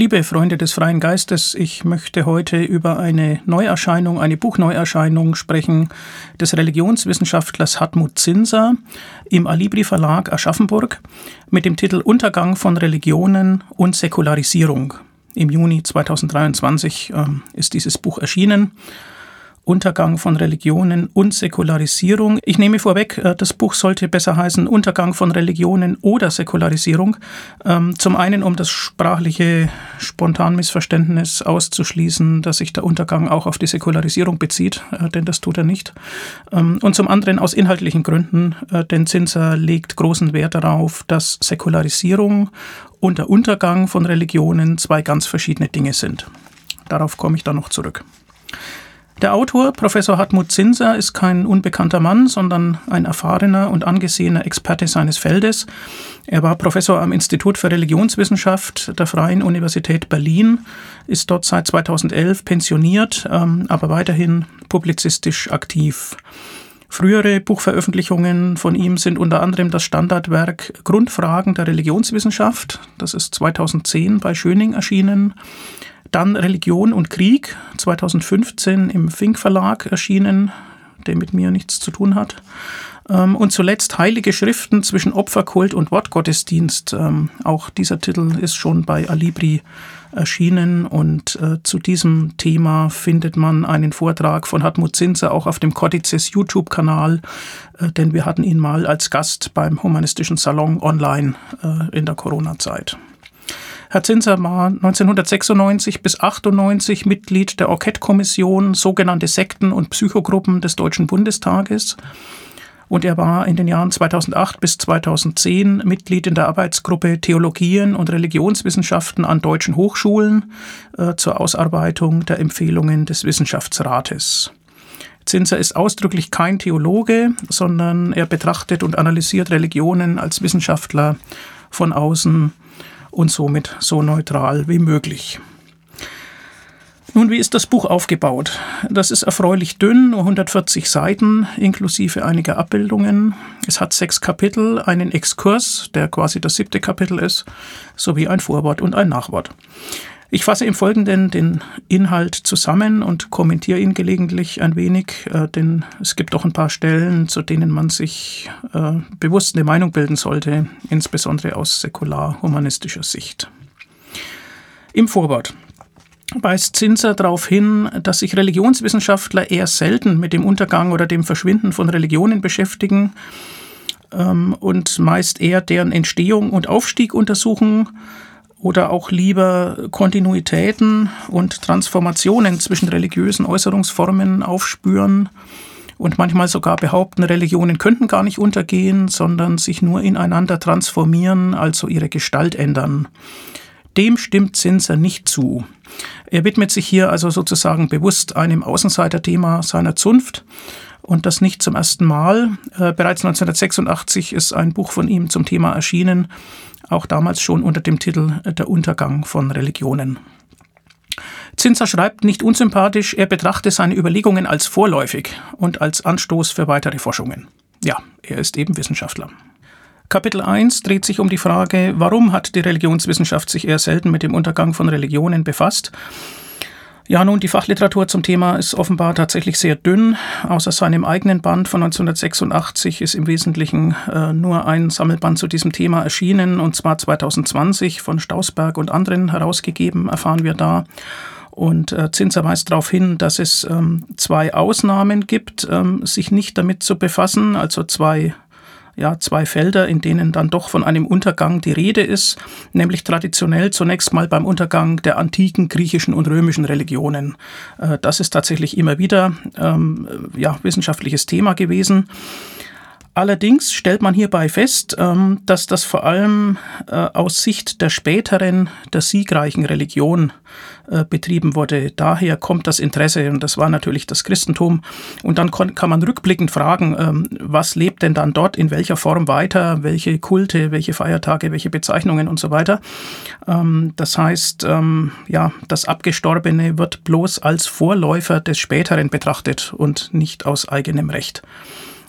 Liebe Freunde des freien Geistes, ich möchte heute über eine Neuerscheinung, eine Buchneuerscheinung sprechen des Religionswissenschaftlers Hartmut Zinser im Alibri Verlag Aschaffenburg mit dem Titel Untergang von Religionen und Säkularisierung. Im Juni 2023 äh, ist dieses Buch erschienen Untergang von Religionen und Säkularisierung. Ich nehme vorweg, äh, das Buch sollte besser heißen Untergang von Religionen oder Säkularisierung. Ähm, zum einen, um das sprachliche Spontanmissverständnis auszuschließen, dass sich der Untergang auch auf die Säkularisierung bezieht, äh, denn das tut er nicht. Ähm, und zum anderen aus inhaltlichen Gründen, äh, denn Zinser legt großen Wert darauf, dass Säkularisierung und der Untergang von Religionen zwei ganz verschiedene Dinge sind. Darauf komme ich dann noch zurück. Der Autor, Professor Hartmut Zinser, ist kein unbekannter Mann, sondern ein erfahrener und angesehener Experte seines Feldes. Er war Professor am Institut für Religionswissenschaft der Freien Universität Berlin, ist dort seit 2011 pensioniert, ähm, aber weiterhin publizistisch aktiv. Frühere Buchveröffentlichungen von ihm sind unter anderem das Standardwerk Grundfragen der Religionswissenschaft, das ist 2010 bei Schöning erschienen, dann Religion und Krieg, 2015 im Fink Verlag erschienen, der mit mir nichts zu tun hat. Ähm, und zuletzt Heilige Schriften zwischen Opferkult und Wortgottesdienst. Ähm, auch dieser Titel ist schon bei Alibri erschienen und äh, zu diesem Thema findet man einen Vortrag von Hartmut Zinser auch auf dem Codices YouTube-Kanal, äh, denn wir hatten ihn mal als Gast beim Humanistischen Salon online äh, in der Corona-Zeit. Herr Zinser war 1996 bis 98 Mitglied der Enquete-Kommission sogenannte Sekten und Psychogruppen des Deutschen Bundestages. Und er war in den Jahren 2008 bis 2010 Mitglied in der Arbeitsgruppe Theologien und Religionswissenschaften an deutschen Hochschulen äh, zur Ausarbeitung der Empfehlungen des Wissenschaftsrates. Zinser ist ausdrücklich kein Theologe, sondern er betrachtet und analysiert Religionen als Wissenschaftler von außen und somit so neutral wie möglich. Nun, wie ist das Buch aufgebaut? Das ist erfreulich dünn, nur 140 Seiten inklusive einiger Abbildungen. Es hat sechs Kapitel, einen Exkurs, der quasi das siebte Kapitel ist, sowie ein Vorwort und ein Nachwort. Ich fasse im Folgenden den Inhalt zusammen und kommentiere ihn gelegentlich ein wenig, äh, denn es gibt doch ein paar Stellen, zu denen man sich äh, bewusst eine Meinung bilden sollte, insbesondere aus säkular-humanistischer Sicht. Im Vorwort weist Zinser darauf hin, dass sich Religionswissenschaftler eher selten mit dem Untergang oder dem Verschwinden von Religionen beschäftigen ähm, und meist eher deren Entstehung und Aufstieg untersuchen oder auch lieber Kontinuitäten und Transformationen zwischen religiösen Äußerungsformen aufspüren und manchmal sogar behaupten, Religionen könnten gar nicht untergehen, sondern sich nur ineinander transformieren, also ihre Gestalt ändern. Dem stimmt Zinser nicht zu. Er widmet sich hier also sozusagen bewusst einem Außenseiterthema seiner Zunft und das nicht zum ersten Mal. Äh, bereits 1986 ist ein Buch von ihm zum Thema erschienen, auch damals schon unter dem Titel Der Untergang von Religionen. Zinser schreibt nicht unsympathisch, er betrachte seine Überlegungen als vorläufig und als Anstoß für weitere Forschungen. Ja, er ist eben Wissenschaftler. Kapitel 1 dreht sich um die Frage, warum hat die Religionswissenschaft sich eher selten mit dem Untergang von Religionen befasst ja, nun, die Fachliteratur zum Thema ist offenbar tatsächlich sehr dünn. Außer seinem eigenen Band von 1986 ist im Wesentlichen äh, nur ein Sammelband zu diesem Thema erschienen, und zwar 2020 von Stausberg und anderen herausgegeben, erfahren wir da. Und äh, Zinser weist darauf hin, dass es ähm, zwei Ausnahmen gibt, ähm, sich nicht damit zu befassen, also zwei ja, zwei Felder, in denen dann doch von einem Untergang die Rede ist, nämlich traditionell zunächst mal beim Untergang der antiken griechischen und römischen Religionen. Äh, das ist tatsächlich immer wieder ähm, ja, wissenschaftliches Thema gewesen. Allerdings stellt man hierbei fest, ähm, dass das vor allem äh, aus Sicht der späteren, der siegreichen Religion äh, betrieben wurde. Daher kommt das Interesse und das war natürlich das Christentum. Und dann kann man rückblickend fragen, ähm, was lebt denn dann dort in welcher Form weiter, welche Kulte, welche Feiertage, welche Bezeichnungen und so weiter. Ähm, das heißt, ja, das Abgestorbene wird bloß als Vorläufer des Späteren betrachtet und nicht aus eigenem Recht.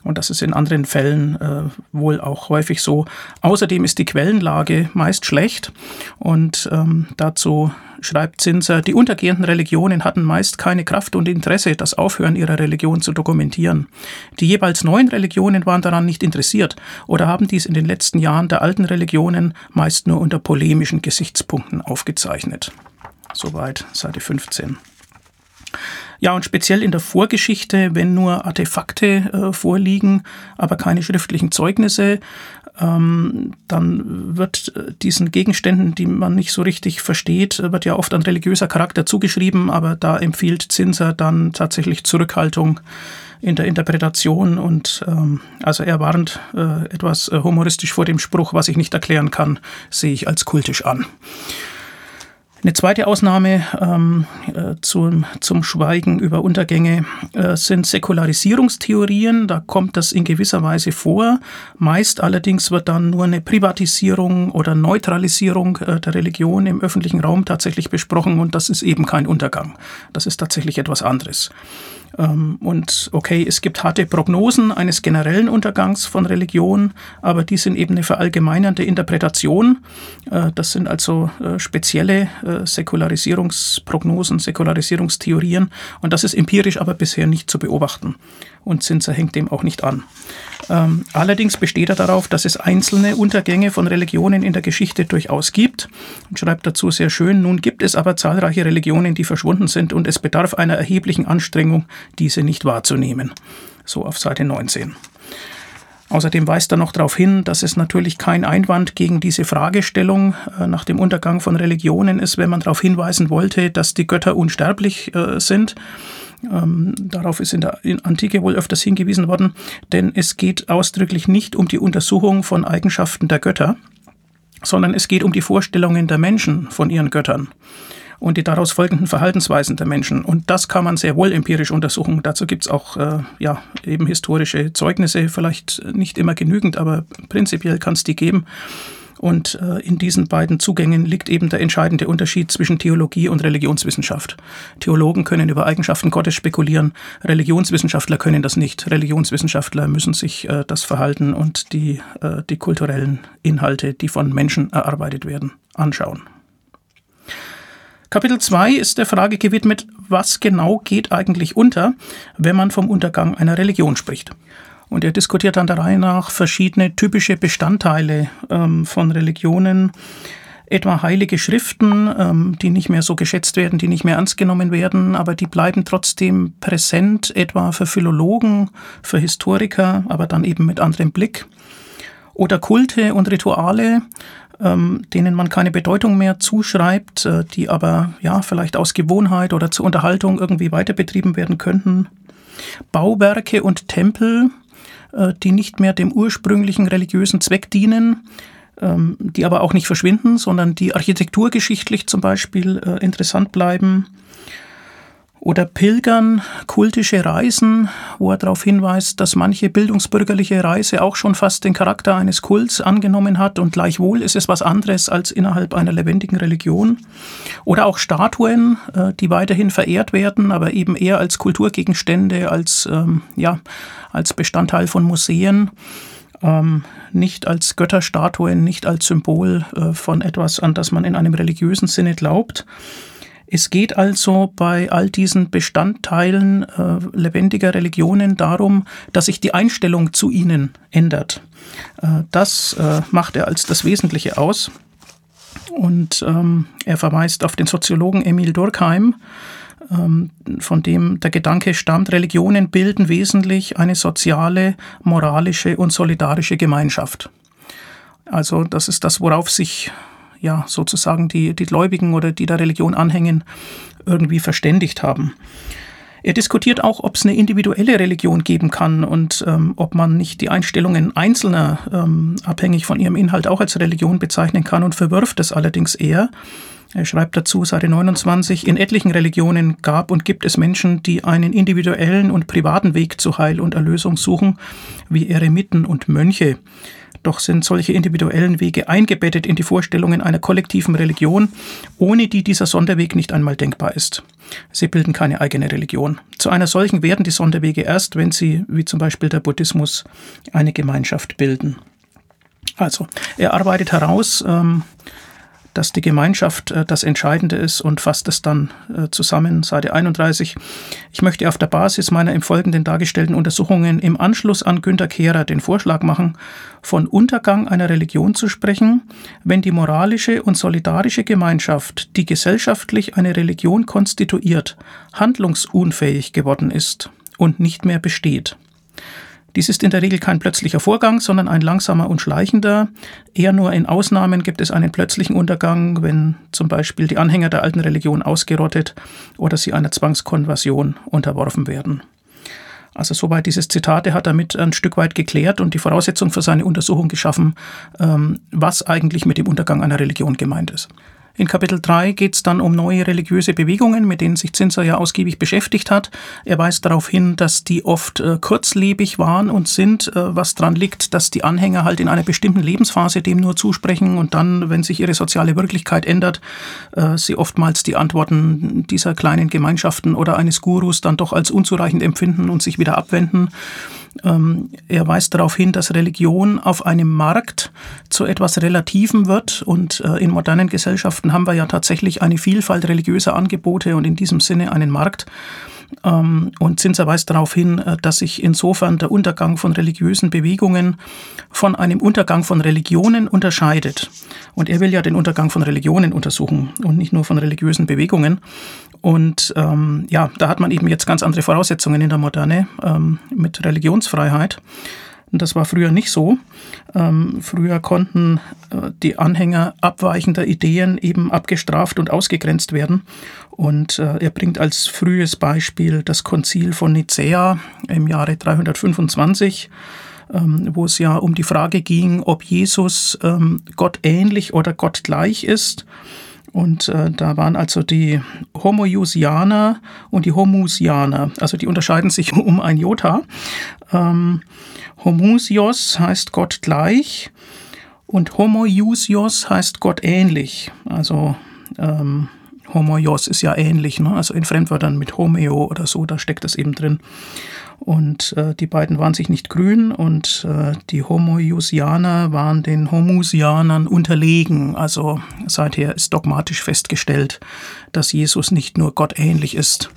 Und das ist in anderen Fällen äh, wohl auch häufig so. Außerdem ist die Quellenlage meist schlecht und ähm, dazu schreibt Zinser, die untergehenden Religionen hatten meist keine Kraft und Interesse, das Aufhören ihrer Religion zu dokumentieren. Die jeweils neuen Religionen waren daran nicht interessiert oder haben dies in den letzten Jahren der alten Religionen meist nur unter polemischen Gesichtspunkten aufgezeichnet. Soweit Seite 15. Ja, und speziell in der Vorgeschichte, wenn nur Artefakte äh, vorliegen, aber keine schriftlichen Zeugnisse, ähm, dann wird äh, diesen Gegenständen, die man nicht so richtig versteht, wird ja oft ein religiöser Charakter zugeschrieben, aber da empfiehlt Zinser dann tatsächlich Zurückhaltung in der Interpretation und ähm, also er warnt äh, etwas äh, humoristisch vor dem Spruch, was ich nicht erklären kann, sehe ich als kultisch an. Eine zweite Ausnahme ähm, äh, zum, zum Schweigen über Untergänge äh, sind Säkularisierungstheorien. Da kommt das in gewisser Weise vor. Meist allerdings wird dann nur eine Privatisierung oder Neutralisierung äh, der Religion im öffentlichen Raum tatsächlich besprochen und das ist eben kein Untergang. Das ist tatsächlich etwas anderes. Ähm, und okay, es gibt harte Prognosen eines generellen Untergangs von Religion, aber die sind eben eine verallgemeinernde Interpretation. Äh, das sind also äh, spezielle äh, Säkularisierungsprognosen, Säkularisierungstheorien und das ist empirisch aber bisher nicht zu beobachten. Und Zinzer hängt dem auch nicht an. Ähm, allerdings besteht er darauf, dass es einzelne Untergänge von Religionen in der Geschichte durchaus gibt und schreibt dazu sehr schön, nun gibt es aber zahlreiche Religionen, die verschwunden sind und es bedarf einer erheblichen Anstrengung, diese nicht wahrzunehmen. So auf Seite 19. Außerdem weist er noch darauf hin, dass es natürlich kein Einwand gegen diese Fragestellung äh, nach dem Untergang von Religionen ist, wenn man darauf hinweisen wollte, dass die Götter unsterblich äh, sind. Ähm, darauf ist in der Antike wohl öfters hingewiesen worden, denn es geht ausdrücklich nicht um die Untersuchung von Eigenschaften der Götter, sondern es geht um die Vorstellungen der Menschen von ihren Göttern und die daraus folgenden Verhaltensweisen der Menschen. Und das kann man sehr wohl empirisch untersuchen. Dazu gibt es auch äh, ja, eben historische Zeugnisse, vielleicht nicht immer genügend, aber prinzipiell kann es die geben. Und äh, in diesen beiden Zugängen liegt eben der entscheidende Unterschied zwischen Theologie und Religionswissenschaft. Theologen können über Eigenschaften Gottes spekulieren, Religionswissenschaftler können das nicht. Religionswissenschaftler müssen sich äh, das Verhalten und die, äh, die kulturellen Inhalte, die von Menschen erarbeitet werden, anschauen. Kapitel 2 ist der Frage gewidmet, was genau geht eigentlich unter, wenn man vom Untergang einer Religion spricht. Und er diskutiert dann der Reihe nach verschiedene typische Bestandteile ähm, von Religionen, etwa heilige Schriften, ähm, die nicht mehr so geschätzt werden, die nicht mehr ernst genommen werden, aber die bleiben trotzdem präsent, etwa für Philologen, für Historiker, aber dann eben mit anderem Blick. Oder Kulte und Rituale, ähm, denen man keine Bedeutung mehr zuschreibt, äh, die aber ja vielleicht aus Gewohnheit oder zur Unterhaltung irgendwie weiter betrieben werden könnten. Bauwerke und Tempel, die nicht mehr dem ursprünglichen religiösen Zweck dienen, ähm, die aber auch nicht verschwinden, sondern die architekturgeschichtlich zum Beispiel äh, interessant bleiben oder Pilgern, kultische Reisen, wo er darauf hinweist, dass manche bildungsbürgerliche Reise auch schon fast den Charakter eines Kults angenommen hat und gleichwohl ist es was anderes als innerhalb einer lebendigen Religion. Oder auch Statuen, äh, die weiterhin verehrt werden, aber eben eher als Kulturgegenstände, als, ähm, ja, als Bestandteil von Museen. Ähm, nicht als Götterstatuen, nicht als Symbol äh, von etwas, an das man in einem religiösen Sinne glaubt. Es geht also bei all diesen Bestandteilen äh, lebendiger Religionen darum, dass sich die Einstellung zu ihnen ändert. Äh, das äh, macht er als das Wesentliche aus. Und ähm, er verweist auf den Soziologen Emil Durkheim, ähm, von dem der Gedanke stammt, Religionen bilden wesentlich eine soziale, moralische und solidarische Gemeinschaft. Also das ist das, worauf sich ja sozusagen die, die Gläubigen oder die der Religion anhängen, irgendwie verständigt haben. Er diskutiert auch, ob es eine individuelle Religion geben kann und ähm, ob man nicht die Einstellungen Einzelner ähm, abhängig von ihrem Inhalt auch als Religion bezeichnen kann und verwirft es allerdings eher. Er schreibt dazu, Seite 29, in etlichen Religionen gab und gibt es Menschen, die einen individuellen und privaten Weg zu Heil und Erlösung suchen, wie Eremiten und Mönche. Doch sind solche individuellen Wege eingebettet in die Vorstellungen einer kollektiven Religion, ohne die dieser Sonderweg nicht einmal denkbar ist. Sie bilden keine eigene Religion. Zu einer solchen werden die Sonderwege erst, wenn sie, wie zum Beispiel der Buddhismus, eine Gemeinschaft bilden. Also, er arbeitet heraus, ähm, dass die Gemeinschaft äh, das Entscheidende ist und fasst es dann äh, zusammen, Seite 31. Ich möchte auf der Basis meiner im Folgenden dargestellten Untersuchungen im Anschluss an Günter Kehrer den Vorschlag machen, von Untergang einer Religion zu sprechen, wenn die moralische und solidarische Gemeinschaft, die gesellschaftlich eine Religion konstituiert, handlungsunfähig geworden ist und nicht mehr besteht. Dies ist in der Regel kein plötzlicher Vorgang, sondern ein langsamer und schleichender. Eher nur in Ausnahmen gibt es einen plötzlichen Untergang, wenn zum Beispiel die Anhänger der alten Religion ausgerottet oder sie einer Zwangskonversion unterworfen werden. Also soweit dieses Zitat, er hat damit ein Stück weit geklärt und die Voraussetzung für seine Untersuchung geschaffen, ähm, was eigentlich mit dem Untergang einer Religion gemeint ist. In Kapitel 3 geht es dann um neue religiöse Bewegungen, mit denen sich Zinser ja ausgiebig beschäftigt hat. Er weist darauf hin, dass die oft äh, kurzlebig waren und sind, äh, was daran liegt, dass die Anhänger halt in einer bestimmten Lebensphase dem nur zusprechen und dann, wenn sich ihre soziale Wirklichkeit ändert, äh, sie oftmals die Antworten dieser kleinen Gemeinschaften oder eines Gurus dann doch als unzureichend empfinden und sich wieder abwenden. Ähm, er weist darauf hin, dass Religion auf einem Markt zu etwas Relativem wird. Und äh, in modernen Gesellschaften haben wir ja tatsächlich eine Vielfalt religiöser Angebote und in diesem Sinne einen Markt. Ähm, und Zinser weist darauf hin, äh, dass sich insofern der Untergang von religiösen Bewegungen von einem Untergang von Religionen unterscheidet. Und er will ja den Untergang von Religionen untersuchen und nicht nur von religiösen Bewegungen. Und ähm, ja, da hat man eben jetzt ganz andere Voraussetzungen in der Moderne ähm, mit Religionsfreiheit. Das war früher nicht so. Ähm, früher konnten äh, die Anhänger abweichender Ideen eben abgestraft und ausgegrenzt werden. Und äh, er bringt als frühes Beispiel das Konzil von Nicäa im Jahre 325 ähm, wo es ja um die Frage ging, ob Jesus ähm, Gott ähnlich oder Gott gleich ist. Und äh, da waren also die Homoiusianer und die Homusianer. Also die unterscheiden sich um ein Jota. Ähm, Homusios heißt Gott gleich und Homoiusios heißt Gott ähnlich. Also ähm, Homoios ist ja ähnlich, ne? also in Fremdwörtern mit Homeo oder so, da steckt das eben drin. Und äh, die beiden waren sich nicht grün und äh, die Homoiusianer waren den Homusianern unterlegen. Also seither ist dogmatisch festgestellt, dass Jesus nicht nur Gott ähnlich ist,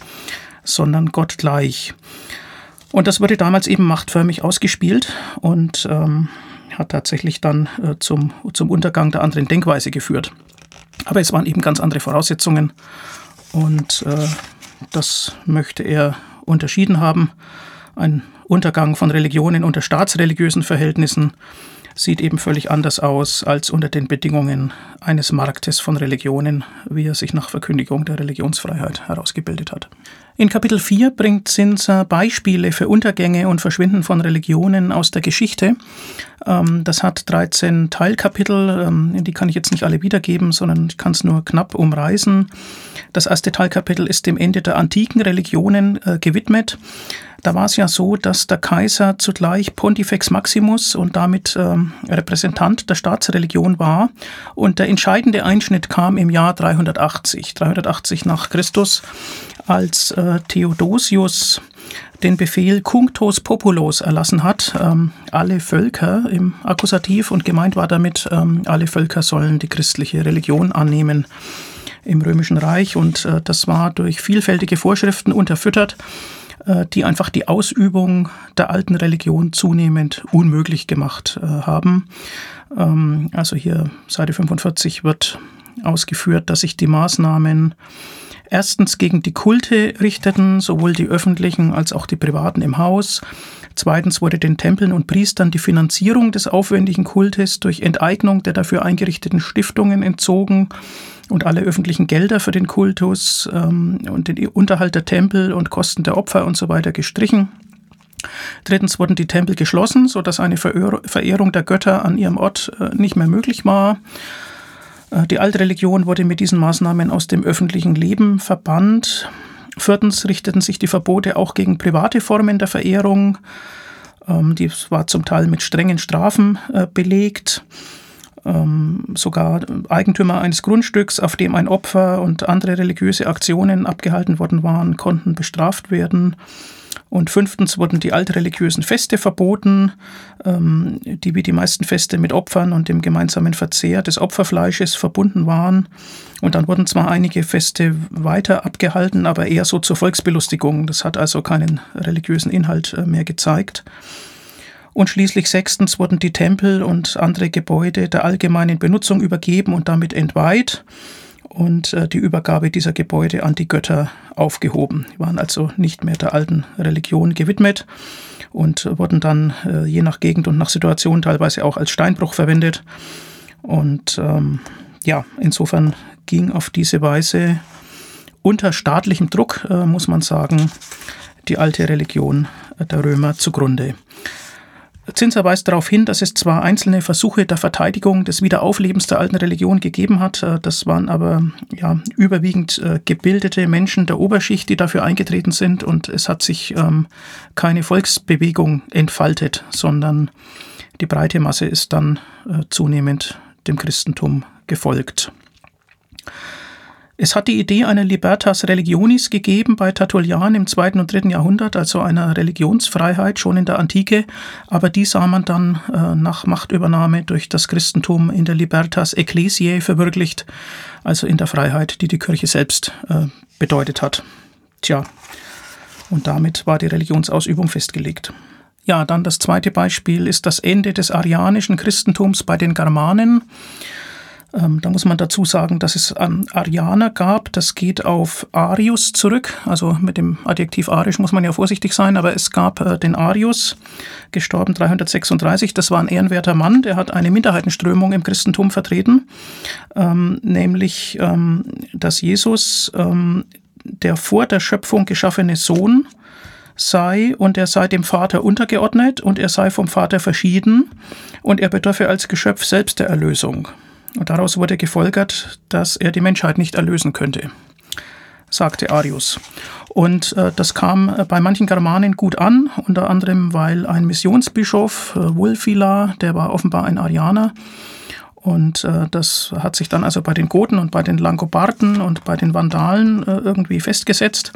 sondern Gott gleich. Und das wurde damals eben machtförmig ausgespielt und ähm, hat tatsächlich dann äh, zum, zum Untergang der anderen Denkweise geführt. Aber es waren eben ganz andere Voraussetzungen und äh, das möchte er unterschieden haben. Ein Untergang von Religionen unter staatsreligiösen Verhältnissen sieht eben völlig anders aus als unter den Bedingungen eines Marktes von Religionen, wie er sich nach Verkündigung der Religionsfreiheit herausgebildet hat. In Kapitel 4 bringt Zinser Beispiele für Untergänge und Verschwinden von Religionen aus der Geschichte. Ähm, das hat 13 Teilkapitel, ähm, die kann ich jetzt nicht alle wiedergeben, sondern ich kann es nur knapp umreißen. Das erste Teilkapitel ist dem Ende der antiken Religionen äh, gewidmet. Da war es ja so, dass der Kaiser zugleich Pontifex Maximus und damit ähm, Repräsentant der Staatsreligion war. Und der entscheidende Einschnitt kam im Jahr 380, 380 nach Christus, als äh, Theodosius den Befehl Cunctos Populos erlassen hat, ähm, alle Völker im Akkusativ und gemeint war damit, ähm, alle Völker sollen die christliche Religion annehmen im Römischen Reich. Und äh, das war durch vielfältige Vorschriften unterfüttert die einfach die Ausübung der alten Religion zunehmend unmöglich gemacht äh, haben. Ähm, also hier Seite 45 wird ausgeführt, dass sich die Maßnahmen erstens gegen die Kulte richteten, sowohl die öffentlichen als auch die privaten im Haus. Zweitens wurde den Tempeln und Priestern die Finanzierung des aufwendigen Kultes durch Enteignung der dafür eingerichteten Stiftungen entzogen und alle öffentlichen Gelder für den Kultus ähm, und den Unterhalt der Tempel und Kosten der Opfer und so weiter gestrichen. Drittens wurden die Tempel geschlossen, sodass eine Verehrung der Götter an ihrem Ort äh, nicht mehr möglich war. Äh, die alte Religion wurde mit diesen Maßnahmen aus dem öffentlichen Leben verbannt. Viertens richteten sich die Verbote auch gegen private Formen der Verehrung. Ähm, die war zum Teil mit strengen Strafen äh, belegt. Ähm, sogar Eigentümer eines Grundstücks, auf dem ein Opfer und andere religiöse Aktionen abgehalten worden waren, konnten bestraft werden. Und fünftens wurden die altreligiösen Feste verboten, ähm, die wie die meisten Feste mit Opfern und dem gemeinsamen Verzehr des Opferfleisches verbunden waren. Und dann wurden zwar einige Feste weiter abgehalten, aber eher so zur Volksbelustigung. Das hat also keinen religiösen Inhalt äh, mehr gezeigt. Und schließlich sechstens wurden die Tempel und andere Gebäude der allgemeinen Benutzung übergeben und damit entweiht und äh, die Übergabe dieser Gebäude an die Götter aufgehoben. Die waren also nicht mehr der alten Religion gewidmet und wurden dann äh, je nach Gegend und nach Situation teilweise auch als Steinbruch verwendet. Und ähm, ja, insofern ging auf diese Weise unter staatlichem Druck, äh, muss man sagen, die alte Religion der Römer zugrunde. Zinser weist darauf hin, dass es zwar einzelne Versuche der Verteidigung des Wiederauflebens der alten Religion gegeben hat, äh, das waren aber ja, überwiegend äh, gebildete Menschen der Oberschicht, die dafür eingetreten sind und es hat sich ähm, keine Volksbewegung entfaltet, sondern die breite Masse ist dann äh, zunehmend dem Christentum gefolgt. Es hat die Idee einer Libertas Religionis gegeben bei Tertullian im zweiten und dritten Jahrhundert, also einer Religionsfreiheit schon in der Antike, aber die sah man dann äh, nach Machtübernahme durch das Christentum in der Libertas Ecclesiae verwirklicht, also in der Freiheit, die die Kirche selbst äh, bedeutet hat. Tja, und damit war die Religionsausübung festgelegt. Ja, dann das zweite Beispiel ist das Ende des arianischen Christentums bei den Germanen. Ähm, da muss man dazu sagen, dass es ähm, Arianer gab. Das geht auf Arius zurück. Also mit dem Adjektiv arisch muss man ja vorsichtig sein, aber es gab äh, den Arius, gestorben 336. Das war ein ehrenwerter Mann, der hat eine Minderheitenströmung im Christentum vertreten, ähm, nämlich, ähm, dass Jesus ähm, der vor der Schöpfung geschaffene Sohn sei und er sei dem Vater untergeordnet und er sei vom Vater verschieden und er bedürfe als Geschöpf selbst der Erlösung. Und daraus wurde gefolgert, dass er die Menschheit nicht erlösen könnte, sagte Arius. Und äh, das kam äh, bei manchen Germanen gut an, unter anderem, weil ein Missionsbischof, äh, Wulfila, der war offenbar ein Arianer, und äh, das hat sich dann also bei den Goten und bei den Langobarden und bei den Vandalen äh, irgendwie festgesetzt.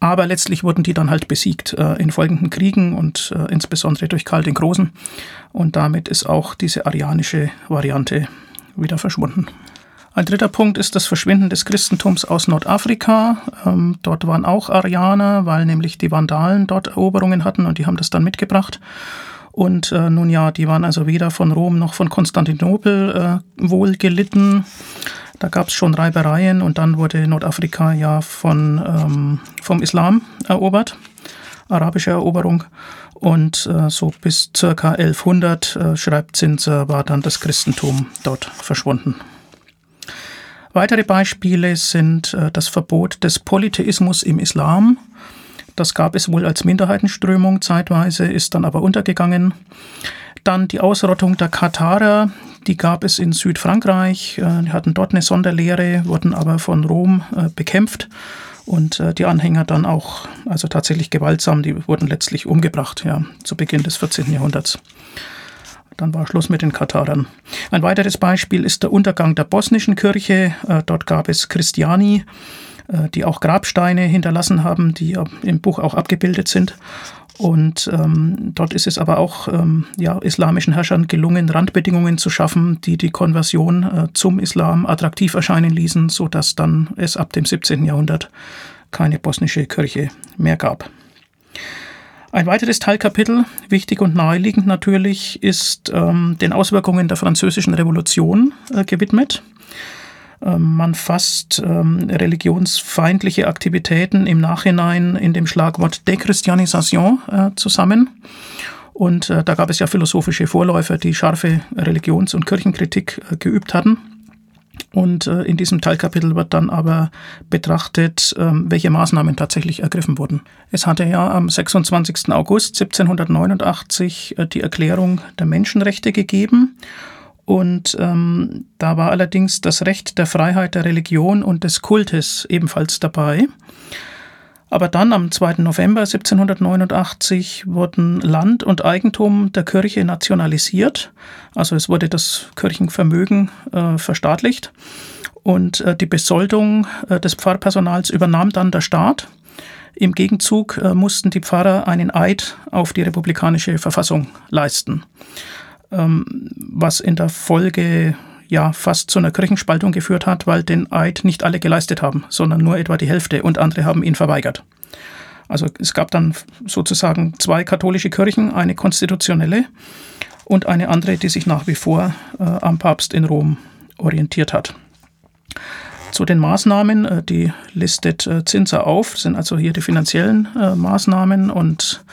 Aber letztlich wurden die dann halt besiegt äh, in folgenden Kriegen und äh, insbesondere durch Karl den Großen. Und damit ist auch diese arianische Variante wieder verschwunden. Ein dritter Punkt ist das Verschwinden des Christentums aus Nordafrika. Ähm, dort waren auch Arianer, weil nämlich die Vandalen dort Eroberungen hatten und die haben das dann mitgebracht. Und äh, nun ja, die waren also weder von Rom noch von Konstantinopel äh, wohl gelitten. Da gab es schon Reibereien und dann wurde Nordafrika ja von, ähm, vom Islam erobert, arabische Eroberung. Und äh, so bis circa 1100, äh, schreibt Zinser, war dann das Christentum dort verschwunden. Weitere Beispiele sind äh, das Verbot des Polytheismus im Islam. Das gab es wohl als Minderheitenströmung zeitweise, ist dann aber untergegangen. Dann die Ausrottung der Katharer, die gab es in Südfrankreich. Äh, die hatten dort eine Sonderlehre, wurden aber von Rom äh, bekämpft und äh, die Anhänger dann auch, also tatsächlich gewaltsam, die wurden letztlich umgebracht, ja, zu Beginn des 14. Jahrhunderts. Dann war Schluss mit den Katarern. Ein weiteres Beispiel ist der Untergang der bosnischen Kirche. Äh, dort gab es Christiani, äh, die auch Grabsteine hinterlassen haben, die im Buch auch abgebildet sind. Und ähm, dort ist es aber auch ähm, ja, islamischen Herrschern gelungen, Randbedingungen zu schaffen, die die Konversion äh, zum Islam attraktiv erscheinen ließen, sodass dann es ab dem 17. Jahrhundert keine bosnische Kirche mehr gab. Ein weiteres Teilkapitel, wichtig und naheliegend natürlich, ist ähm, den Auswirkungen der Französischen Revolution äh, gewidmet. Ähm, man fasst ähm, religionsfeindliche Aktivitäten im Nachhinein in dem Schlagwort Dechristianisation äh, zusammen. Und äh, da gab es ja philosophische Vorläufer, die scharfe Religions- und Kirchenkritik äh, geübt hatten. Und in diesem Teilkapitel wird dann aber betrachtet, ähm, welche Maßnahmen tatsächlich ergriffen wurden. Es hatte ja am 26. August 1789 äh, die Erklärung der Menschenrechte gegeben. Und ähm, da war allerdings das Recht der Freiheit der Religion und des Kultes ebenfalls dabei. Aber dann am 2. November 1789 wurden Land und Eigentum der Kirche nationalisiert. Also es wurde das Kirchenvermögen äh, verstaatlicht und äh, die Besoldung äh, des Pfarrpersonals übernahm dann der Staat. Im Gegenzug äh, mussten die Pfarrer einen Eid auf die republikanische Verfassung leisten, was in der Folge ja fast zu einer Kirchenspaltung geführt hat, weil den Eid nicht alle geleistet haben, sondern nur etwa die Hälfte und andere haben ihn verweigert. Also es gab dann sozusagen zwei katholische Kirchen, eine konstitutionelle und eine andere, die sich nach wie vor äh, am Papst in Rom orientiert hat. Zu den Maßnahmen, äh, die listet äh, Zinser auf, sind also hier die finanziellen äh, Maßnahmen und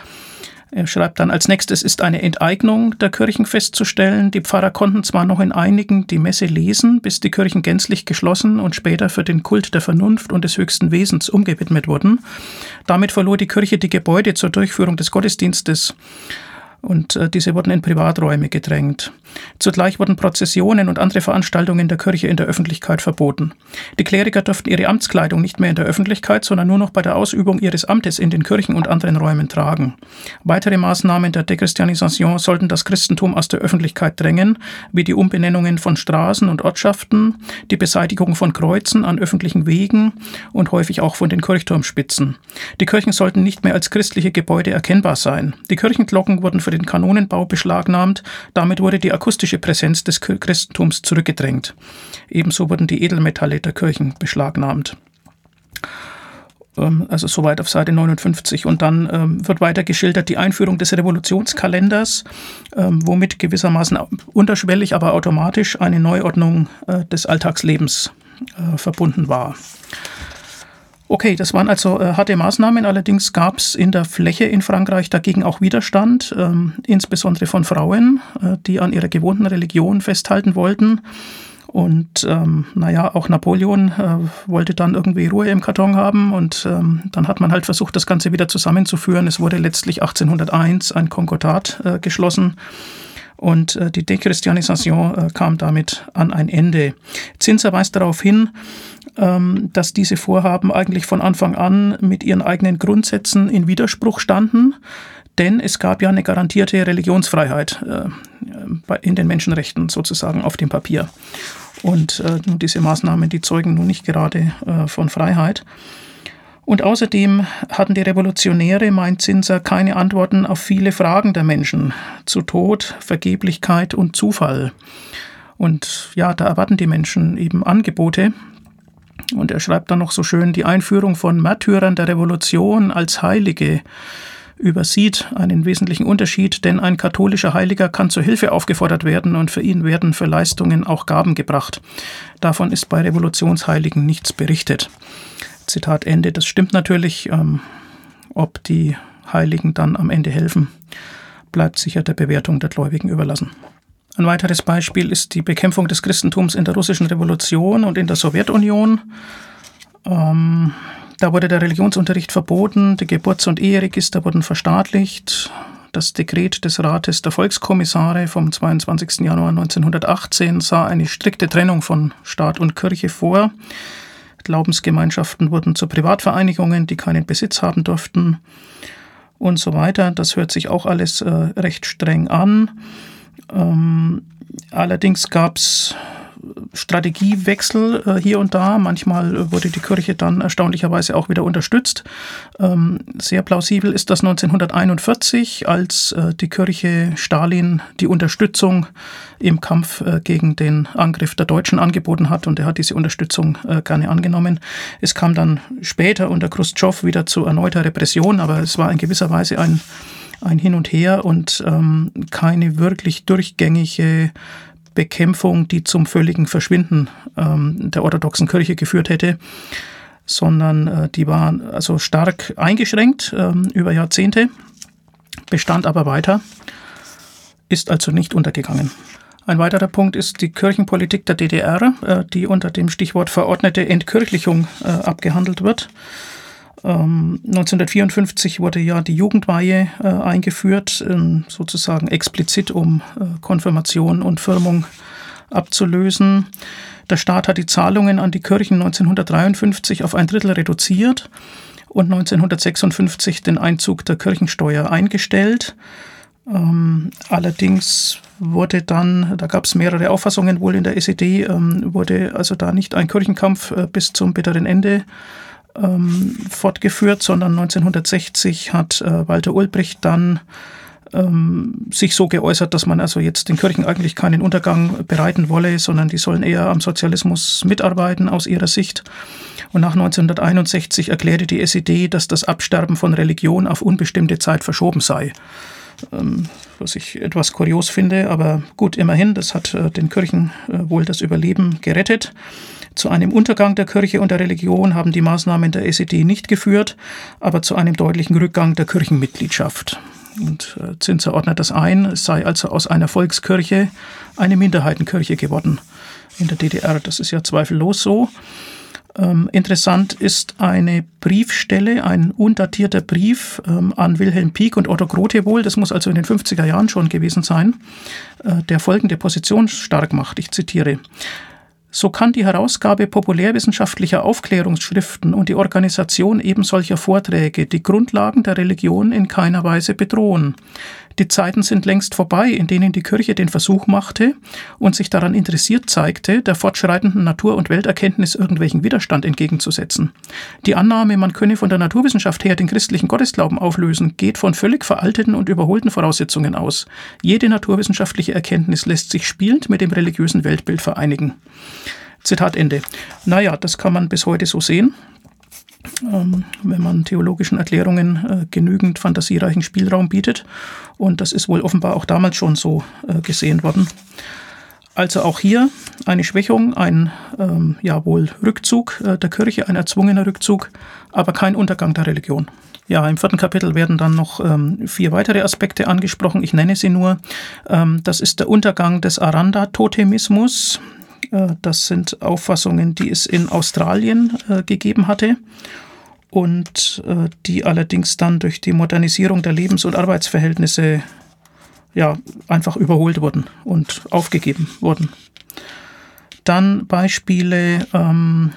er schreibt dann, als nächstes ist eine Enteignung der Kirchen festzustellen. Die Pfarrer konnten zwar noch in einigen die Messe lesen, bis die Kirchen gänzlich geschlossen und später für den Kult der Vernunft und des höchsten Wesens umgewidmet wurden. Damit verlor die Kirche die Gebäude zur Durchführung des Gottesdienstes und äh, diese wurden in Privaträume gedrängt. Zugleich wurden Prozessionen und andere Veranstaltungen der Kirche in der Öffentlichkeit verboten. Die Kleriker durften ihre Amtskleidung nicht mehr in der Öffentlichkeit, sondern nur noch bei der Ausübung ihres Amtes in den Kirchen und anderen Räumen tragen. Weitere Maßnahmen der Dechristianisation sollten das Christentum aus der Öffentlichkeit drängen, wie die Umbenennungen von Straßen und Ortschaften, die Beseitigung von Kreuzen an öffentlichen Wegen und häufig auch von den Kirchturmspitzen. Die Kirchen sollten nicht mehr als christliche Gebäude erkennbar sein. Die Kirchenglocken wurden für den Kanonenbau beschlagnahmt. Damit wurde die akustische Präsenz des Christentums zurückgedrängt. Ebenso wurden die Edelmetalle der Kirchen beschlagnahmt ähm, also soweit auf Seite 59. Und dann ähm, wird weiter geschildert die Einführung des Revolutionskalenders, ähm, womit gewissermaßen unterschwellig, aber automatisch eine Neuordnung äh, des Alltagslebens äh, verbunden war. Okay, das waren also äh, harte Maßnahmen. Allerdings gab es in der Fläche in Frankreich dagegen auch Widerstand, ähm, insbesondere von Frauen, äh, die an ihrer gewohnten Religion festhalten wollten. Und ähm, naja, auch Napoleon äh, wollte dann irgendwie Ruhe im Karton haben und ähm, dann hat man halt versucht, das Ganze wieder zusammenzuführen. Es wurde letztlich 1801 ein Konkordat äh, geschlossen und äh, die Dechristianisation äh, kam damit an ein Ende. Zinser weist darauf hin, ähm, dass diese Vorhaben eigentlich von Anfang an mit ihren eigenen Grundsätzen in Widerspruch standen, denn es gab ja eine garantierte Religionsfreiheit äh, in den Menschenrechten sozusagen auf dem Papier. Und diese Maßnahmen, die zeugen nun nicht gerade von Freiheit. Und außerdem hatten die Revolutionäre, meint Zinser, keine Antworten auf viele Fragen der Menschen zu Tod, Vergeblichkeit und Zufall. Und ja, da erwarten die Menschen eben Angebote. Und er schreibt dann noch so schön, die Einführung von Märtyrern der Revolution als Heilige übersieht einen wesentlichen Unterschied, denn ein katholischer Heiliger kann zur Hilfe aufgefordert werden und für ihn werden für Leistungen auch Gaben gebracht. Davon ist bei Revolutionsheiligen nichts berichtet. Zitat Ende. Das stimmt natürlich. Ähm, ob die Heiligen dann am Ende helfen, bleibt sicher der Bewertung der Gläubigen überlassen. Ein weiteres Beispiel ist die Bekämpfung des Christentums in der russischen Revolution und in der Sowjetunion. Ähm, da wurde der Religionsunterricht verboten, die Geburts- und Eheregister wurden verstaatlicht. Das Dekret des Rates der Volkskommissare vom 22. Januar 1918 sah eine strikte Trennung von Staat und Kirche vor. Glaubensgemeinschaften wurden zu Privatvereinigungen, die keinen Besitz haben durften und so weiter. Das hört sich auch alles äh, recht streng an. Ähm, allerdings gab es Strategiewechsel äh, hier und da. Manchmal wurde die Kirche dann erstaunlicherweise auch wieder unterstützt. Ähm, sehr plausibel ist das 1941, als äh, die Kirche Stalin die Unterstützung im Kampf äh, gegen den Angriff der Deutschen angeboten hat und er hat diese Unterstützung gerne angenommen. Es kam dann später unter Khrushchev wieder zu erneuter Repression, aber es war in gewisser Weise ein ein Hin und Her und ähm, keine wirklich durchgängige Bekämpfung, die zum völligen Verschwinden ähm, der orthodoxen Kirche geführt hätte, sondern äh, die war also stark eingeschränkt ähm, über Jahrzehnte, bestand aber weiter, ist also nicht untergegangen. Ein weiterer Punkt ist die Kirchenpolitik der DDR, äh, die unter dem Stichwort verordnete Entkirchlichung äh, abgehandelt wird. 1954 ähm, wurde ja die Jugendweihe äh, eingeführt, ähm, sozusagen explizit um äh, Konfirmation und Firmung abzulösen. Der Staat hat die Zahlungen an die Kirchen 1953 auf ein Drittel reduziert und 1956 den Einzug der Kirchensteuer eingestellt. Ähm, allerdings wurde dann, da gab es mehrere Auffassungen wohl in der SED, wurde also da nicht ein Kirchenkampf äh, bis zum bitteren Ende ähm, fortgeführt, sondern 1960 hat äh, Walter Ulbricht dann ähm, sich so geäußert, dass man also jetzt den Kirchen eigentlich keinen Untergang bereiten wolle, sondern die sollen eher am Sozialismus mitarbeiten aus ihrer Sicht. Und nach 1961 erklärte die SED, dass das Absterben von Religion auf unbestimmte Zeit verschoben sei. Ähm, was ich etwas kurios finde, aber gut, immerhin, das hat äh, den Kirchen äh, wohl das Überleben gerettet. Zu einem Untergang der Kirche und der Religion haben die Maßnahmen der SED nicht geführt, aber zu einem deutlichen Rückgang der Kirchenmitgliedschaft. Und äh, Zinser ordnet das ein, es sei also aus einer Volkskirche eine Minderheitenkirche geworden in der DDR. Das ist ja zweifellos so. Ähm, interessant ist eine Briefstelle, ein undatierter Brief ähm, an Wilhelm Pieck und Otto Grote wohl, das muss also in den 50er Jahren schon gewesen sein, äh, der folgende Position stark macht. Ich zitiere. So kann die Herausgabe populärwissenschaftlicher Aufklärungsschriften und die Organisation ebensolcher Vorträge die Grundlagen der Religion in keiner Weise bedrohen. Die Zeiten sind längst vorbei, in denen die Kirche den Versuch machte und sich daran interessiert zeigte, der fortschreitenden Natur- und Welterkenntnis irgendwelchen Widerstand entgegenzusetzen. Die Annahme, man könne von der Naturwissenschaft her den christlichen Gottesglauben auflösen, geht von völlig veralteten und überholten Voraussetzungen aus. Jede naturwissenschaftliche Erkenntnis lässt sich spielend mit dem religiösen Weltbild vereinigen. Zitat Ende. Naja, das kann man bis heute so sehen. Ähm, wenn man theologischen Erklärungen äh, genügend fantasiereichen Spielraum bietet. Und das ist wohl offenbar auch damals schon so äh, gesehen worden. Also auch hier eine Schwächung, ein ähm, ja wohl Rückzug äh, der Kirche, ein erzwungener Rückzug, aber kein Untergang der Religion. Ja, im vierten Kapitel werden dann noch ähm, vier weitere Aspekte angesprochen. Ich nenne sie nur. Ähm, das ist der Untergang des Aranda-Totemismus. Äh, das sind Auffassungen, die es in Australien äh, gegeben hatte und äh, die allerdings dann durch die Modernisierung der Lebens- und Arbeitsverhältnisse ja, einfach überholt wurden und aufgegeben wurden. Dann Beispiele, ähm,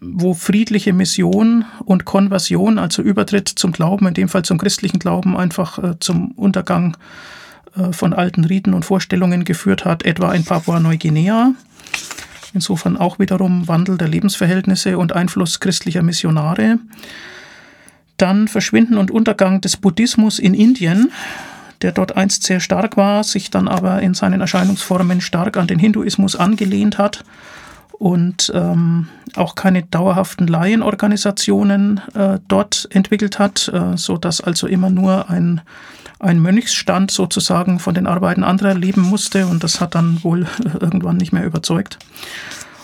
wo friedliche Mission und Konversion, also Übertritt zum Glauben, in dem Fall zum christlichen Glauben, einfach zum Untergang von alten Riten und Vorstellungen geführt hat, etwa in Papua-Neuguinea. Insofern auch wiederum Wandel der Lebensverhältnisse und Einfluss christlicher Missionare. Dann Verschwinden und Untergang des Buddhismus in Indien, der dort einst sehr stark war, sich dann aber in seinen Erscheinungsformen stark an den Hinduismus angelehnt hat und ähm, auch keine dauerhaften Laienorganisationen äh, dort entwickelt hat, äh, so dass also immer nur ein ein Mönchsstand sozusagen von den Arbeiten anderer leben musste und das hat dann wohl irgendwann nicht mehr überzeugt.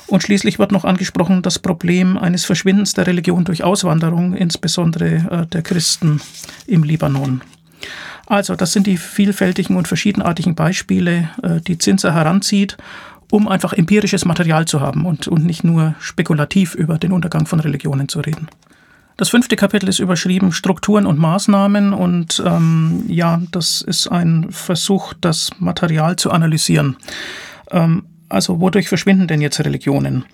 Und schließlich wird noch angesprochen das Problem eines Verschwindens der Religion durch Auswanderung, insbesondere äh, der Christen im Libanon. Also, das sind die vielfältigen und verschiedenartigen Beispiele, äh, die Zinser heranzieht, um einfach empirisches Material zu haben und, und nicht nur spekulativ über den Untergang von Religionen zu reden. Das fünfte Kapitel ist überschrieben Strukturen und Maßnahmen und ähm, ja, das ist ein Versuch, das Material zu analysieren. Ähm, also wodurch verschwinden denn jetzt Religionen?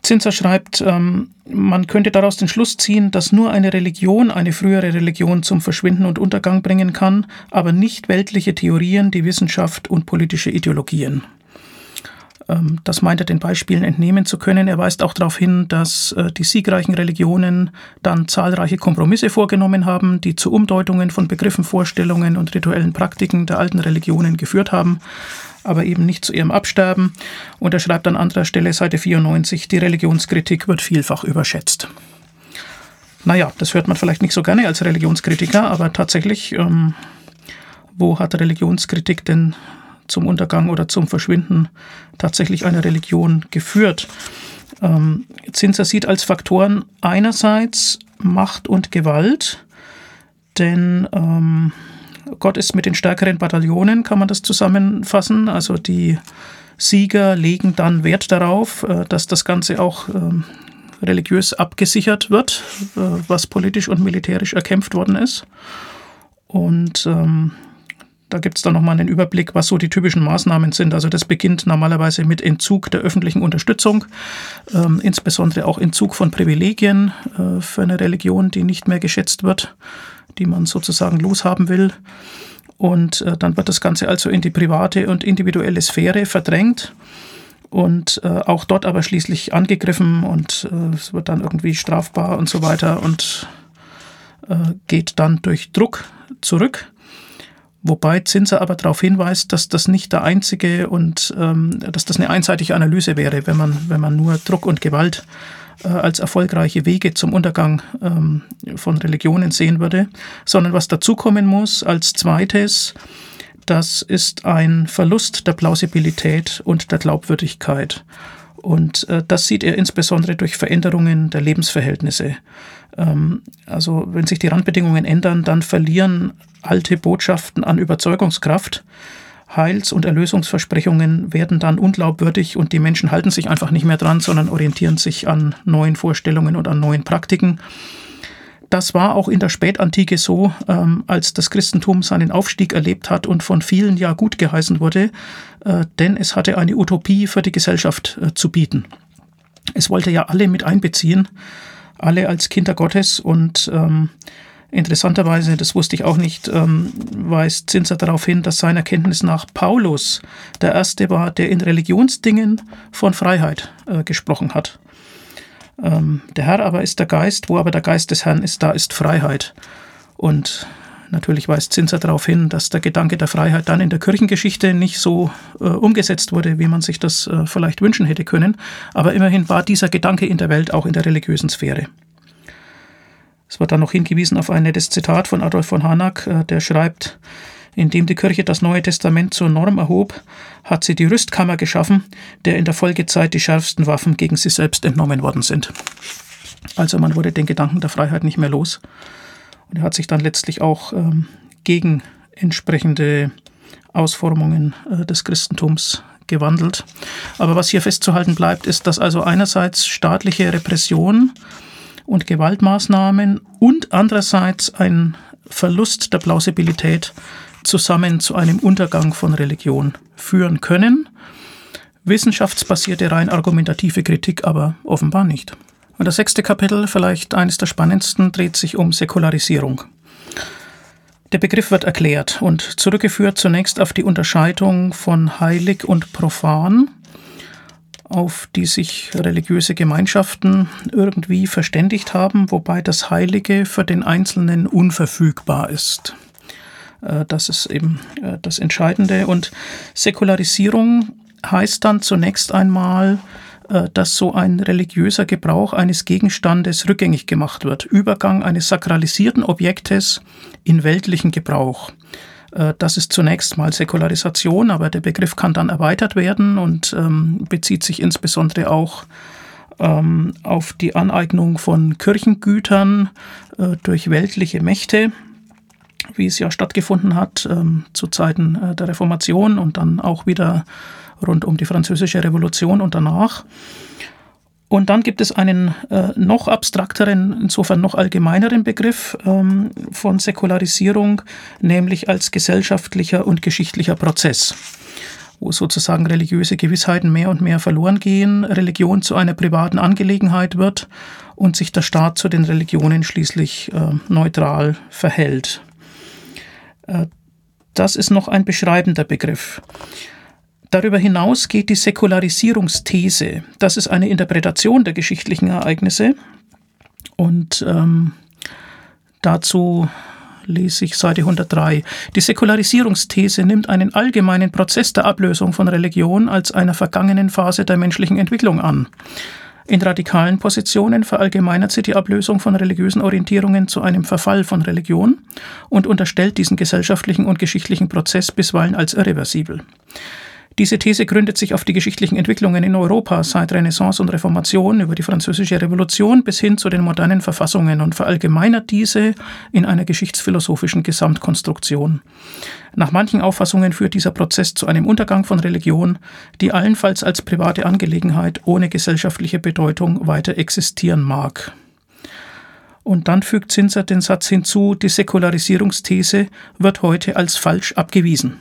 Zinser schreibt, ähm, man könnte daraus den Schluss ziehen, dass nur eine Religion eine frühere Religion zum Verschwinden und Untergang bringen kann, aber nicht weltliche Theorien, die Wissenschaft und politische Ideologien. Ähm, das meint er den Beispielen entnehmen zu können. Er weist auch darauf hin, dass äh, die siegreichen Religionen dann zahlreiche Kompromisse vorgenommen haben, die zu Umdeutungen von Begriffen, Vorstellungen und rituellen Praktiken der alten Religionen geführt haben, aber eben nicht zu ihrem Absterben. Und er schreibt an anderer Stelle, Seite 94, die Religionskritik wird vielfach überschätzt. Naja, das hört man vielleicht nicht so gerne als Religionskritiker, aber tatsächlich, ähm, wo hat Religionskritik denn zum Untergang oder zum Verschwinden tatsächlich einer Religion geführt. Ähm, Zinser sieht als Faktoren einerseits Macht und Gewalt, denn ähm, Gott ist mit den stärkeren Bataillonen, kann man das zusammenfassen. Also die Sieger legen dann Wert darauf, äh, dass das Ganze auch ähm, religiös abgesichert wird, äh, was politisch und militärisch erkämpft worden ist. Und ähm, da gibt es dann nochmal einen Überblick, was so die typischen Maßnahmen sind. Also das beginnt normalerweise mit Entzug der öffentlichen Unterstützung, ähm, insbesondere auch Entzug von Privilegien äh, für eine Religion, die nicht mehr geschätzt wird, die man sozusagen loshaben will. Und äh, dann wird das Ganze also in die private und individuelle Sphäre verdrängt und äh, auch dort aber schließlich angegriffen und äh, es wird dann irgendwie strafbar und so weiter und äh, geht dann durch Druck zurück. Wobei Zinser aber darauf hinweist, dass das nicht der einzige und ähm, dass das eine einseitige Analyse wäre, wenn man, wenn man nur Druck und Gewalt äh, als erfolgreiche Wege zum Untergang ähm, von Religionen sehen würde, sondern was dazukommen muss als zweites, das ist ein Verlust der Plausibilität und der Glaubwürdigkeit. Und äh, das sieht er insbesondere durch Veränderungen der Lebensverhältnisse. Ähm, also wenn sich die Randbedingungen ändern, dann verlieren alte Botschaften an Überzeugungskraft. Heils- und Erlösungsversprechungen werden dann unglaubwürdig und die Menschen halten sich einfach nicht mehr dran, sondern orientieren sich an neuen Vorstellungen und an neuen Praktiken. Das war auch in der Spätantike so, ähm, als das Christentum seinen Aufstieg erlebt hat und von vielen ja gut geheißen wurde, äh, denn es hatte eine Utopie für die Gesellschaft äh, zu bieten. Es wollte ja alle mit einbeziehen, alle als Kinder Gottes und ähm, Interessanterweise, das wusste ich auch nicht, ähm, weist Zinser darauf hin, dass seiner Kenntnis nach Paulus der Erste war, der in Religionsdingen von Freiheit äh, gesprochen hat. Ähm, der Herr aber ist der Geist, wo aber der Geist des Herrn ist, da ist Freiheit. Und natürlich weist Zinser darauf hin, dass der Gedanke der Freiheit dann in der Kirchengeschichte nicht so äh, umgesetzt wurde, wie man sich das äh, vielleicht wünschen hätte können. Aber immerhin war dieser Gedanke in der Welt auch in der religiösen Sphäre. Es wird dann noch hingewiesen auf ein nettes Zitat von Adolf von Harnack, äh, der schreibt, indem die Kirche das Neue Testament zur Norm erhob, hat sie die Rüstkammer geschaffen, der in der Folgezeit die schärfsten Waffen gegen sie selbst entnommen worden sind. Also man wurde den Gedanken der Freiheit nicht mehr los. Und er hat sich dann letztlich auch ähm, gegen entsprechende Ausformungen äh, des Christentums gewandelt. Aber was hier festzuhalten bleibt, ist, dass also einerseits staatliche Repression und Gewaltmaßnahmen und andererseits ein Verlust der Plausibilität zusammen zu einem Untergang von Religion führen können. Wissenschaftsbasierte, rein argumentative Kritik aber offenbar nicht. Und das sechste Kapitel, vielleicht eines der spannendsten, dreht sich um Säkularisierung. Der Begriff wird erklärt und zurückgeführt zunächst auf die Unterscheidung von heilig und profan auf die sich religiöse Gemeinschaften irgendwie verständigt haben, wobei das Heilige für den Einzelnen unverfügbar ist. Äh, das ist eben äh, das Entscheidende. Und Säkularisierung heißt dann zunächst einmal, dass so ein religiöser Gebrauch eines Gegenstandes rückgängig gemacht wird. Übergang eines sakralisierten Objektes in weltlichen Gebrauch. Äh, das ist zunächst mal Säkularisation, aber der Begriff kann dann erweitert werden und ähm, bezieht sich insbesondere auch ähm, auf die Aneignung von Kirchengütern äh, durch weltliche Mächte, wie es ja stattgefunden hat ähm, zu Zeiten äh, der Reformation und dann auch wieder rund um die Französische Revolution und danach. Und dann gibt es einen äh, noch abstrakteren, insofern noch allgemeineren Begriff ähm, von Säkularisierung, nämlich als gesellschaftlicher und geschichtlicher Prozess, wo sozusagen religiöse Gewissheiten mehr und mehr verloren gehen, Religion zu einer privaten Angelegenheit wird und sich der Staat zu den Religionen schließlich äh, neutral verhält. Äh, das ist noch ein beschreibender Begriff. Darüber hinaus geht die Säkularisierungsthese. Das ist eine Interpretation der geschichtlichen Ereignisse. Und ähm, dazu lese ich Seite 103. Die Säkularisierungsthese nimmt einen allgemeinen Prozess der Ablösung von Religion als einer vergangenen Phase der menschlichen Entwicklung an. In radikalen Positionen verallgemeinert sie die Ablösung von religiösen Orientierungen zu einem Verfall von Religion und unterstellt diesen gesellschaftlichen und geschichtlichen Prozess bisweilen als irreversibel. Diese These gründet sich auf die geschichtlichen Entwicklungen in Europa seit Renaissance und Reformation über die Französische Revolution bis hin zu den modernen Verfassungen und verallgemeinert diese in einer geschichtsphilosophischen Gesamtkonstruktion. Nach manchen Auffassungen führt dieser Prozess zu einem Untergang von Religion, die allenfalls als private Angelegenheit ohne gesellschaftliche Bedeutung weiter existieren mag. Und dann fügt Zinser den Satz hinzu, die Säkularisierungsthese wird heute als falsch abgewiesen.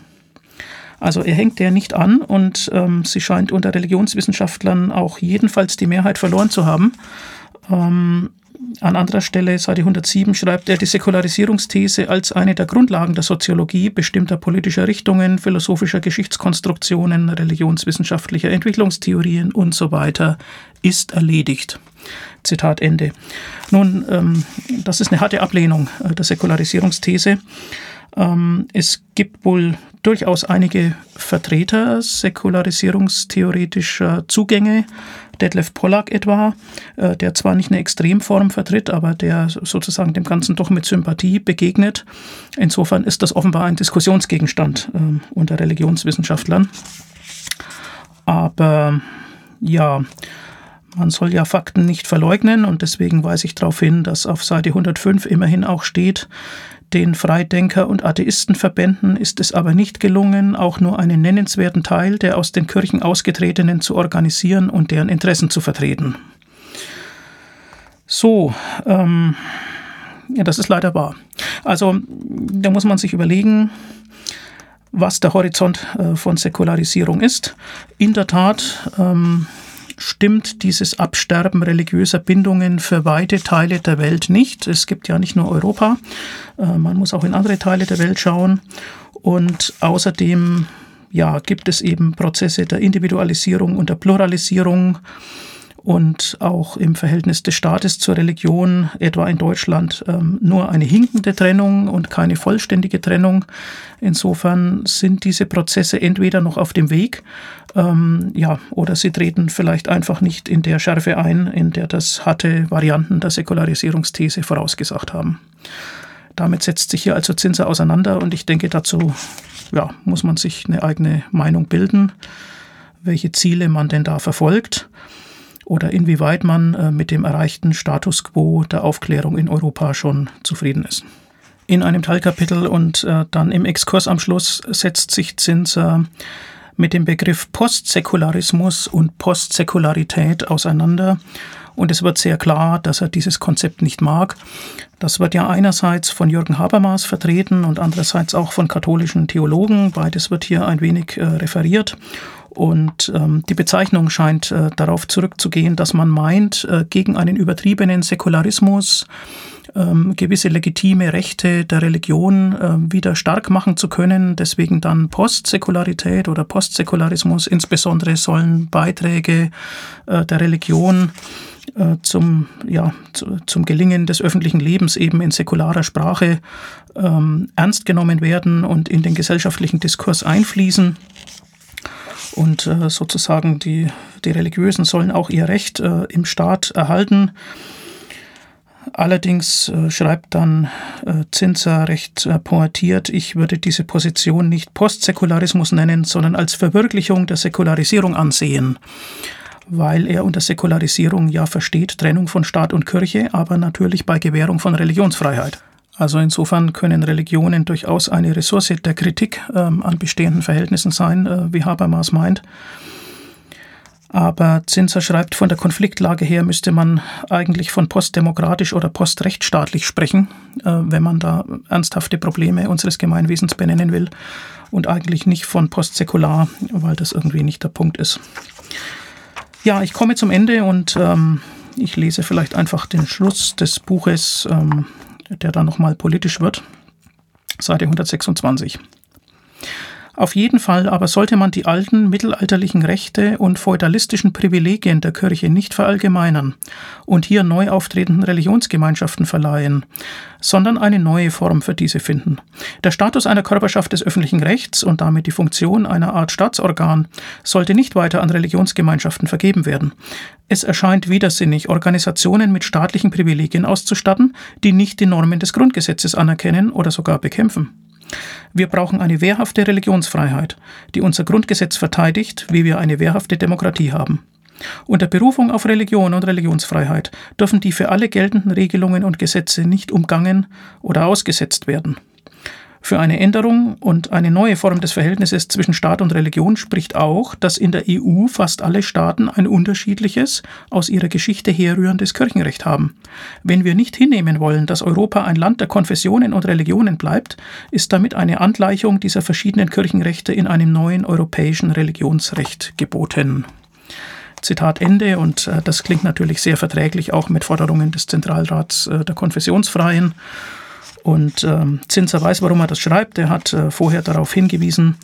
Also er hängt der nicht an und ähm, sie scheint unter Religionswissenschaftlern auch jedenfalls die Mehrheit verloren zu haben. Ähm, an anderer Stelle, Seite 107, schreibt er die Säkularisierungsthese als eine der Grundlagen der Soziologie bestimmter politischer Richtungen, philosophischer Geschichtskonstruktionen, religionswissenschaftlicher Entwicklungstheorien und so weiter ist erledigt. Zitat Ende. Nun, ähm, das ist eine harte Ablehnung äh, der Säkularisierungsthese. Ähm, es gibt wohl durchaus einige Vertreter säkularisierungstheoretischer Zugänge, Detlef Pollack etwa, äh, der zwar nicht eine Extremform vertritt, aber der sozusagen dem Ganzen doch mit Sympathie begegnet. Insofern ist das offenbar ein Diskussionsgegenstand äh, unter Religionswissenschaftlern. Aber ja, man soll ja Fakten nicht verleugnen und deswegen weise ich darauf hin, dass auf Seite 105 immerhin auch steht, den Freidenker- und Atheistenverbänden ist es aber nicht gelungen, auch nur einen nennenswerten Teil der aus den Kirchen ausgetretenen zu organisieren und deren Interessen zu vertreten. So, ähm, ja, das ist leider wahr. Also, da muss man sich überlegen, was der Horizont äh, von Säkularisierung ist. In der Tat, ähm, stimmt dieses Absterben religiöser Bindungen für weite Teile der Welt nicht. Es gibt ja nicht nur Europa, äh, man muss auch in andere Teile der Welt schauen. Und außerdem ja, gibt es eben Prozesse der Individualisierung und der Pluralisierung und auch im Verhältnis des Staates zur Religion, etwa in Deutschland, ähm, nur eine hinkende Trennung und keine vollständige Trennung. Insofern sind diese Prozesse entweder noch auf dem Weg, ähm, ja, oder sie treten vielleicht einfach nicht in der Schärfe ein, in der das harte Varianten der Säkularisierungsthese vorausgesagt haben. Damit setzt sich hier also Zinser auseinander und ich denke, dazu ja, muss man sich eine eigene Meinung bilden, welche Ziele man denn da verfolgt oder inwieweit man äh, mit dem erreichten Status quo der Aufklärung in Europa schon zufrieden ist. In einem Teilkapitel und äh, dann im Exkurs am Schluss setzt sich Zinser mit dem Begriff Postsäkularismus und Postsäkularität auseinander. Und es wird sehr klar, dass er dieses Konzept nicht mag. Das wird ja einerseits von Jürgen Habermas vertreten und andererseits auch von katholischen Theologen. Beides wird hier ein wenig äh, referiert. Und ähm, die Bezeichnung scheint äh, darauf zurückzugehen, dass man meint, äh, gegen einen übertriebenen Säkularismus ähm, gewisse legitime Rechte der Religion äh, wieder stark machen zu können. Deswegen dann Postsäkularität oder Postsäkularismus. Insbesondere sollen Beiträge äh, der Religion äh, zum, ja, zu, zum Gelingen des öffentlichen Lebens eben in säkularer Sprache ähm, ernst genommen werden und in den gesellschaftlichen Diskurs einfließen. Und äh, sozusagen die, die Religiösen sollen auch ihr Recht äh, im Staat erhalten. Allerdings äh, schreibt dann äh, Zinser recht äh, pointiert, ich würde diese Position nicht Postsäkularismus nennen, sondern als Verwirklichung der Säkularisierung ansehen, weil er unter Säkularisierung ja versteht Trennung von Staat und Kirche, aber natürlich bei Gewährung von Religionsfreiheit. Also insofern können Religionen durchaus eine Ressource der Kritik ähm, an bestehenden Verhältnissen sein, äh, wie Habermas meint. Aber Zinser schreibt, von der Konfliktlage her müsste man eigentlich von postdemokratisch oder postrechtsstaatlich sprechen, äh, wenn man da ernsthafte Probleme unseres Gemeinwesens benennen will und eigentlich nicht von postsäkular, weil das irgendwie nicht der Punkt ist. Ja, ich komme zum Ende und ähm, ich lese vielleicht einfach den Schluss des Buches ähm, der dann nochmal politisch wird. Seite 126. Auf jeden Fall aber sollte man die alten mittelalterlichen Rechte und feudalistischen Privilegien der Kirche nicht verallgemeinern und hier neu auftretenden Religionsgemeinschaften verleihen, sondern eine neue Form für diese finden. Der Status einer Körperschaft des öffentlichen Rechts und damit die Funktion einer Art Staatsorgan sollte nicht weiter an Religionsgemeinschaften vergeben werden. Es erscheint widersinnig, Organisationen mit staatlichen Privilegien auszustatten, die nicht die Normen des Grundgesetzes anerkennen oder sogar bekämpfen. Wir brauchen eine wehrhafte Religionsfreiheit, die unser Grundgesetz verteidigt, wie wir eine wehrhafte Demokratie haben. Unter Berufung auf Religion und Religionsfreiheit dürfen die für alle geltenden Regelungen und Gesetze nicht umgangen oder ausgesetzt werden. Für eine Änderung und eine neue Form des Verhältnisses zwischen Staat und Religion spricht auch, dass in der EU fast alle Staaten ein unterschiedliches, aus ihrer Geschichte herrührendes Kirchenrecht haben. Wenn wir nicht hinnehmen wollen, dass Europa ein Land der Konfessionen und Religionen bleibt, ist damit eine Angleichung dieser verschiedenen Kirchenrechte in einem neuen europäischen Religionsrecht geboten. Zitat Ende. Und äh, das klingt natürlich sehr verträglich auch mit Forderungen des Zentralrats äh, der Konfessionsfreien. Und ähm, Zinser weiß, warum er das schreibt. Er hat äh, vorher darauf hingewiesen,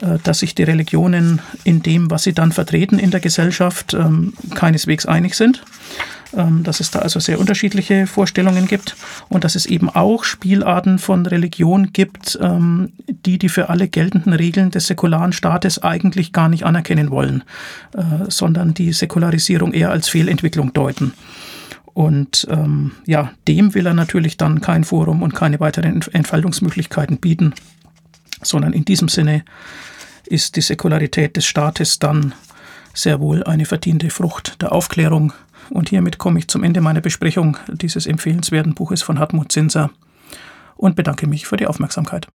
äh, dass sich die Religionen in dem, was sie dann vertreten in der Gesellschaft, ähm, keineswegs einig sind. Ähm, dass es da also sehr unterschiedliche Vorstellungen gibt und dass es eben auch Spielarten von Religion gibt, ähm, die die für alle geltenden Regeln des säkularen Staates eigentlich gar nicht anerkennen wollen, äh, sondern die Säkularisierung eher als Fehlentwicklung deuten. Und ähm, ja, dem will er natürlich dann kein Forum und keine weiteren Entfaltungsmöglichkeiten bieten, sondern in diesem Sinne ist die Säkularität des Staates dann sehr wohl eine verdiente Frucht der Aufklärung. Und hiermit komme ich zum Ende meiner Besprechung dieses empfehlenswerten Buches von Hartmut Zinser und bedanke mich für die Aufmerksamkeit.